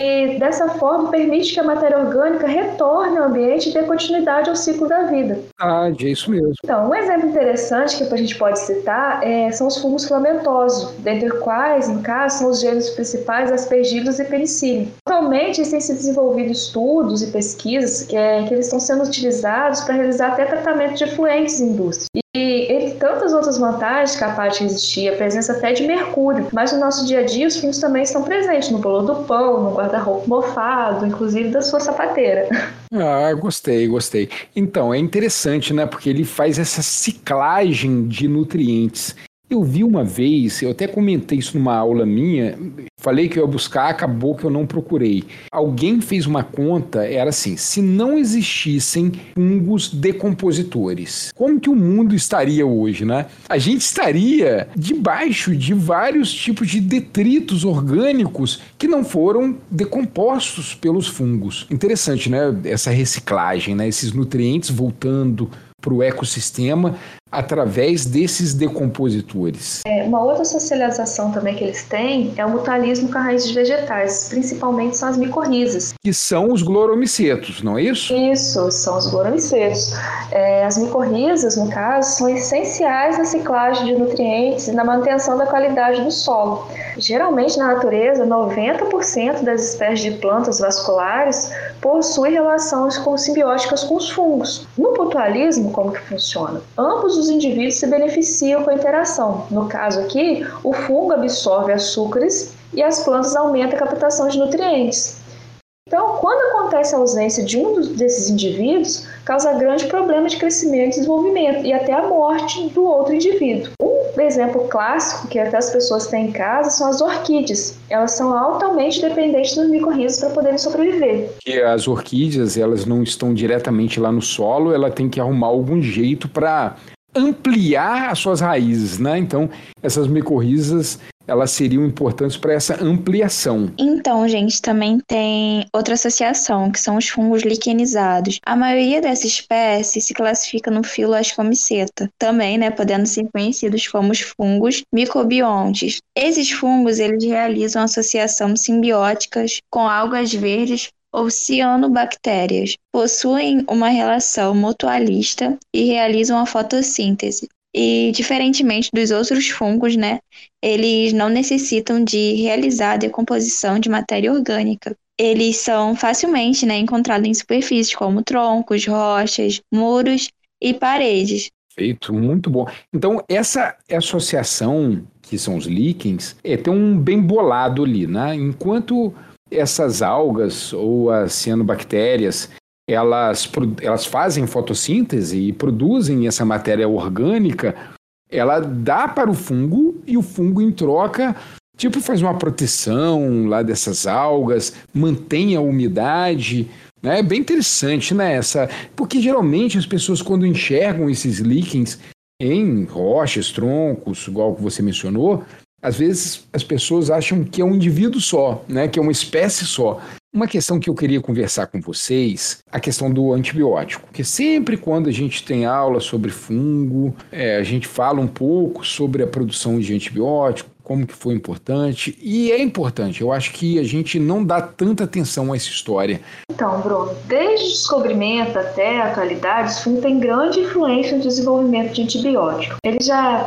e dessa forma permite que a matéria orgânica retorne ao ambiente e dê continuidade ao ciclo da vida. Ah, é isso mesmo. Então, um exemplo interessante que a gente pode citar é, são os fungos filamentosos, dentre os quais, no caso, são os gêneros principais aspergillus e penicillium. Atualmente, têm se desenvolvido estudos e pesquisas que, é, que eles estão sendo utilizados para realizar até tratamento de efluentes em indústria. E entre tantas outras vantagens capazes de resistir, a presença até de mercúrio, mas no nosso dia a dia os fungos também estão presentes no bolo do pão, no guarda-roupa mofado, inclusive da sua sapateira. Ah, gostei, gostei. Então, é interessante, né? Porque ele faz essa ciclagem de nutrientes. Eu vi uma vez, eu até comentei isso numa aula minha, falei que eu ia buscar, acabou que eu não procurei. Alguém fez uma conta, era assim: se não existissem fungos decompositores, como que o mundo estaria hoje, né? A gente estaria debaixo de vários tipos de detritos orgânicos que não foram decompostos pelos fungos. Interessante, né? Essa reciclagem, né? Esses nutrientes voltando para o ecossistema através desses decompositores. É, uma outra socialização também que eles têm é o mutualismo com raízes vegetais, principalmente são as micorrizas. Que são os gloromicetos, não é isso? Isso, são os gloromicetos. É, as micorrizas, no caso, são essenciais na ciclagem de nutrientes e na manutenção da qualidade do solo. Geralmente, na natureza, 90% das espécies de plantas vasculares possuem relações simbióticas com os fungos. No mutualismo, como que funciona? Ambos os indivíduos se beneficiam com a interação. No caso aqui, o fungo absorve açúcares e as plantas aumentam a captação de nutrientes. Então, quando acontece a ausência de um desses indivíduos, causa grande problema de crescimento e desenvolvimento e até a morte do outro indivíduo. Um exemplo clássico que até as pessoas têm em casa são as orquídeas. Elas são altamente dependentes dos micorrizas para poderem sobreviver. E as orquídeas, elas não estão diretamente lá no solo, ela tem que arrumar algum jeito para ampliar as suas raízes, né? Então, essas micorrizas elas seriam importantes para essa ampliação. Então, gente, também tem outra associação, que são os fungos liquenizados. A maioria dessas espécies se classifica no filo Ascomyceta, também, né, podendo ser conhecidos como os fungos micobiontes. Esses fungos, eles realizam associação simbióticas com algas verdes ou cianobactérias. Possuem uma relação mutualista e realizam a fotossíntese. E, diferentemente dos outros fungos, né, eles não necessitam de realizar a decomposição de matéria orgânica. Eles são facilmente né, encontrados em superfícies como troncos, rochas, muros e paredes. Feito, muito bom. Então, essa associação, que são os líquens, é, tem um bem bolado ali, né? Enquanto essas algas ou as cianobactérias elas, elas fazem fotossíntese e produzem essa matéria orgânica, ela dá para o fungo e o fungo, em troca, tipo, faz uma proteção lá dessas algas, mantém a umidade. Né? É bem interessante, né? Essa, porque geralmente as pessoas, quando enxergam esses líquens em rochas, troncos, igual que você mencionou, às vezes as pessoas acham que é um indivíduo só, né? que é uma espécie só. Uma questão que eu queria conversar com vocês, a questão do antibiótico. Porque sempre quando a gente tem aula sobre fungo, é, a gente fala um pouco sobre a produção de antibiótico, como que foi importante. E é importante, eu acho que a gente não dá tanta atenção a essa história. Então, Bruno, desde o descobrimento até a atualidade, os fungos têm grande influência no desenvolvimento de antibiótico. Eles já,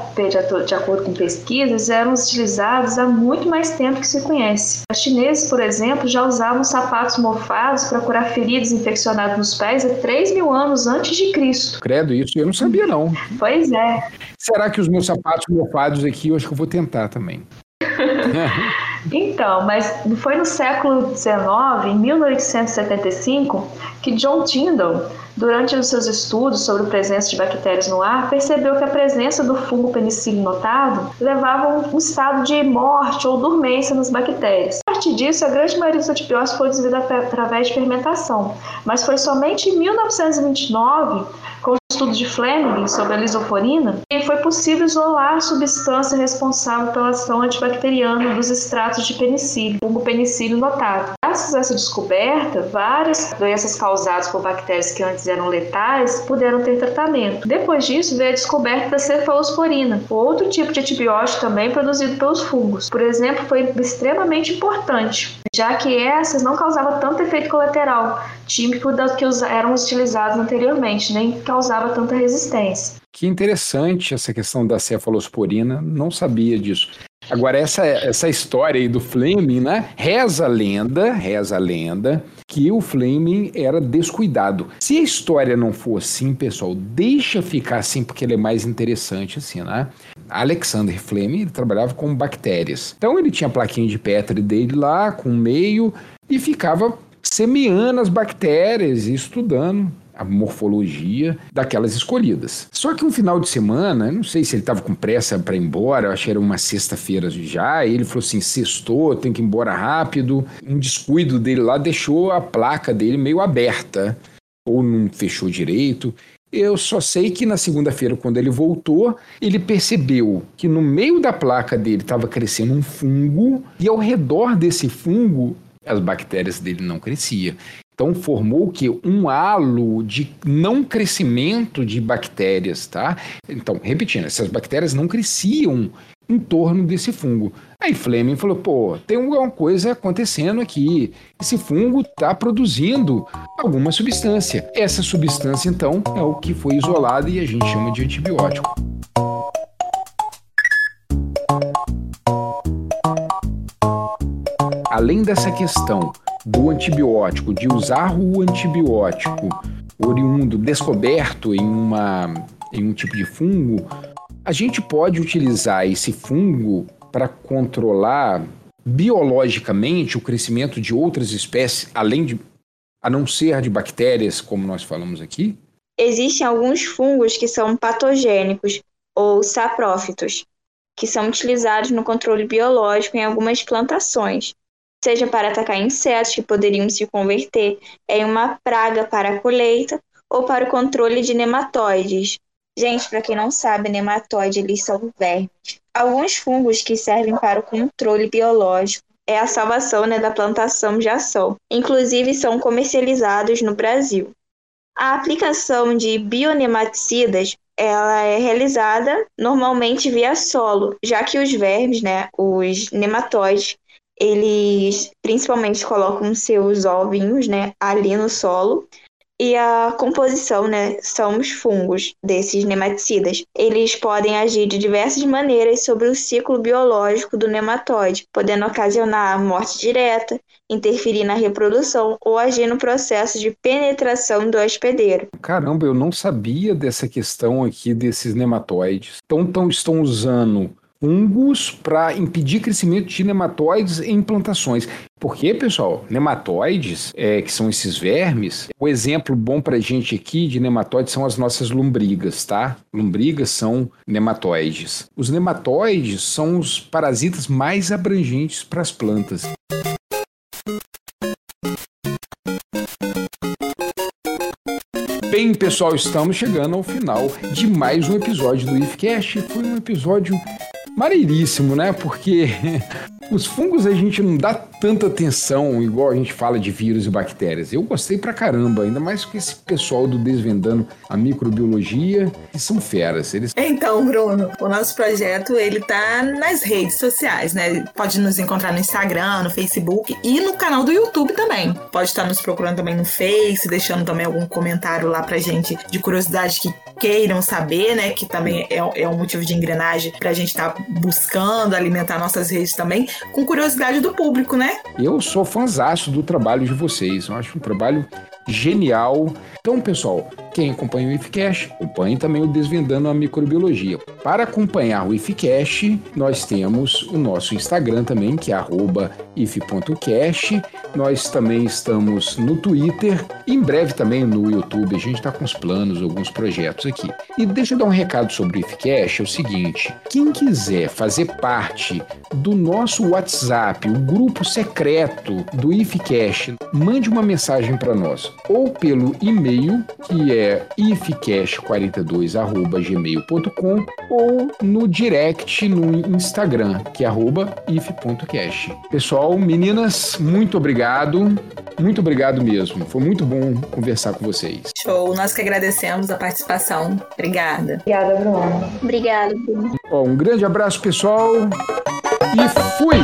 de acordo com pesquisas, eram utilizados há muito mais tempo que se conhece. Os chineses, por exemplo, já usavam sapatos mofados para curar feridas infeccionadas nos pés há 3 mil anos antes de Cristo. Credo, isso eu não sabia não. Pois é. Será que os meus sapatos mofados aqui, eu acho que eu vou tentar também também. então, mas foi no século XIX, em 1875, que John Tyndall, durante os seus estudos sobre a presença de bactérias no ar, percebeu que a presença do fungo penicillium notado levava a um estado de morte ou dormência nas bactérias. A partir disso, a grande maioria dos antibióticos foi desenvolvida através de fermentação, mas foi somente em 1929 com o estudo de Fleming sobre a lisoforina, foi possível isolar a substância responsável pela ação antibacteriana dos extratos de penicílio, como penicílio notado. Graças a essa descoberta, várias doenças causadas por bactérias que antes eram letais puderam ter tratamento. Depois disso, veio a descoberta da cefalosporina, outro tipo de antibiótico também produzido pelos fungos. Por exemplo, foi extremamente importante, já que essas não causavam tanto efeito colateral, típico das que eram utilizados anteriormente, nem causava tanta resistência. Que interessante essa questão da cefalosporina, não sabia disso. Agora, essa, essa história aí do Fleming, né? Reza a lenda, reza a lenda, que o Fleming era descuidado. Se a história não for assim, pessoal, deixa ficar assim, porque ele é mais interessante assim, né? Alexander Fleming ele trabalhava com bactérias. Então ele tinha a plaquinha de Petri dele lá, com meio, e ficava semeando as bactérias e estudando a morfologia daquelas escolhidas. Só que um final de semana, não sei se ele estava com pressa para ir embora, eu acho que era uma sexta-feira já, e ele falou assim: sextou, tem que ir embora rápido. Um descuido dele lá deixou a placa dele meio aberta, ou não fechou direito. Eu só sei que na segunda-feira, quando ele voltou, ele percebeu que no meio da placa dele estava crescendo um fungo, e ao redor desse fungo as bactérias dele não cresciam. Então formou que? Um halo de não crescimento de bactérias, tá? Então, repetindo, essas bactérias não cresciam em torno desse fungo. Aí Fleming falou: pô, tem alguma coisa acontecendo aqui. Esse fungo está produzindo alguma substância. Essa substância, então, é o que foi isolado e a gente chama de antibiótico. Além dessa questão do antibiótico, de usar o antibiótico oriundo descoberto em, uma, em um tipo de fungo, a gente pode utilizar esse fungo para controlar biologicamente o crescimento de outras espécies, além de, a não ser de bactérias, como nós falamos aqui? Existem alguns fungos que são patogênicos ou saprófitos, que são utilizados no controle biológico em algumas plantações, seja para atacar insetos que poderiam se converter em uma praga para a colheita ou para o controle de nematóides. Gente, para quem não sabe, nematóide eles são vermes. Alguns fungos que servem para o controle biológico é a salvação né, da plantação de ação. Inclusive são comercializados no Brasil. A aplicação de bionematicidas ela é realizada normalmente via solo, já que os vermes, né, os nematóides, eles principalmente colocam seus ovinhos, né, ali no solo. E a composição, né, são os fungos desses nematicidas. Eles podem agir de diversas maneiras sobre o ciclo biológico do nematóide, podendo ocasionar morte direta, interferir na reprodução ou agir no processo de penetração do hospedeiro. Caramba, eu não sabia dessa questão aqui desses nematóides. Então, então estão usando fungos para impedir crescimento de nematóides em plantações. Porque, pessoal, nematóides, é, que são esses vermes, o exemplo bom para gente aqui de nematóides são as nossas lombrigas, tá? Lombrigas são nematóides. Os nematóides são os parasitas mais abrangentes para as plantas. Bem, pessoal, estamos chegando ao final de mais um episódio do IFCast. Foi um episódio maneiríssimo, né? Porque os fungos a gente não dá tanta atenção igual a gente fala de vírus e bactérias. Eu gostei pra caramba, ainda mais com esse pessoal do Desvendando a Microbiologia, que são feras. Eles... Então, Bruno, o nosso projeto ele tá nas redes sociais, né? Pode nos encontrar no Instagram, no Facebook e no canal do YouTube também. Pode estar nos procurando também no Face, deixando também algum comentário lá pra gente de curiosidade que queiram saber, né? Que também é, é um motivo de engrenagem pra gente estar tá buscando alimentar nossas redes também, com curiosidade do público, né? Eu sou fãzaço do trabalho de vocês. Eu acho um trabalho genial. Então, pessoal, quem acompanha o IFCast, acompanhe também o Desvendando a Microbiologia. Para acompanhar o IFCast, nós temos o nosso Instagram também, que é if.cast. Nós também estamos no Twitter, em breve também no YouTube. A gente está com os planos, alguns projetos aqui. E deixa eu dar um recado sobre o IFCast, é o seguinte, quem quiser fazer parte do nosso WhatsApp, o grupo secreto do IFCast, mande uma mensagem para nós, ou pelo e-mail, que é ifcash42@gmail.com, ou no direct no Instagram, que é if.cash. Pessoal, meninas, muito obrigado. Muito obrigado mesmo. Foi muito bom conversar com vocês. Show. Nós que agradecemos a participação. Obrigada. Obrigada, Bruno. Obrigada, Bruno. um grande abraço, pessoal. E fui!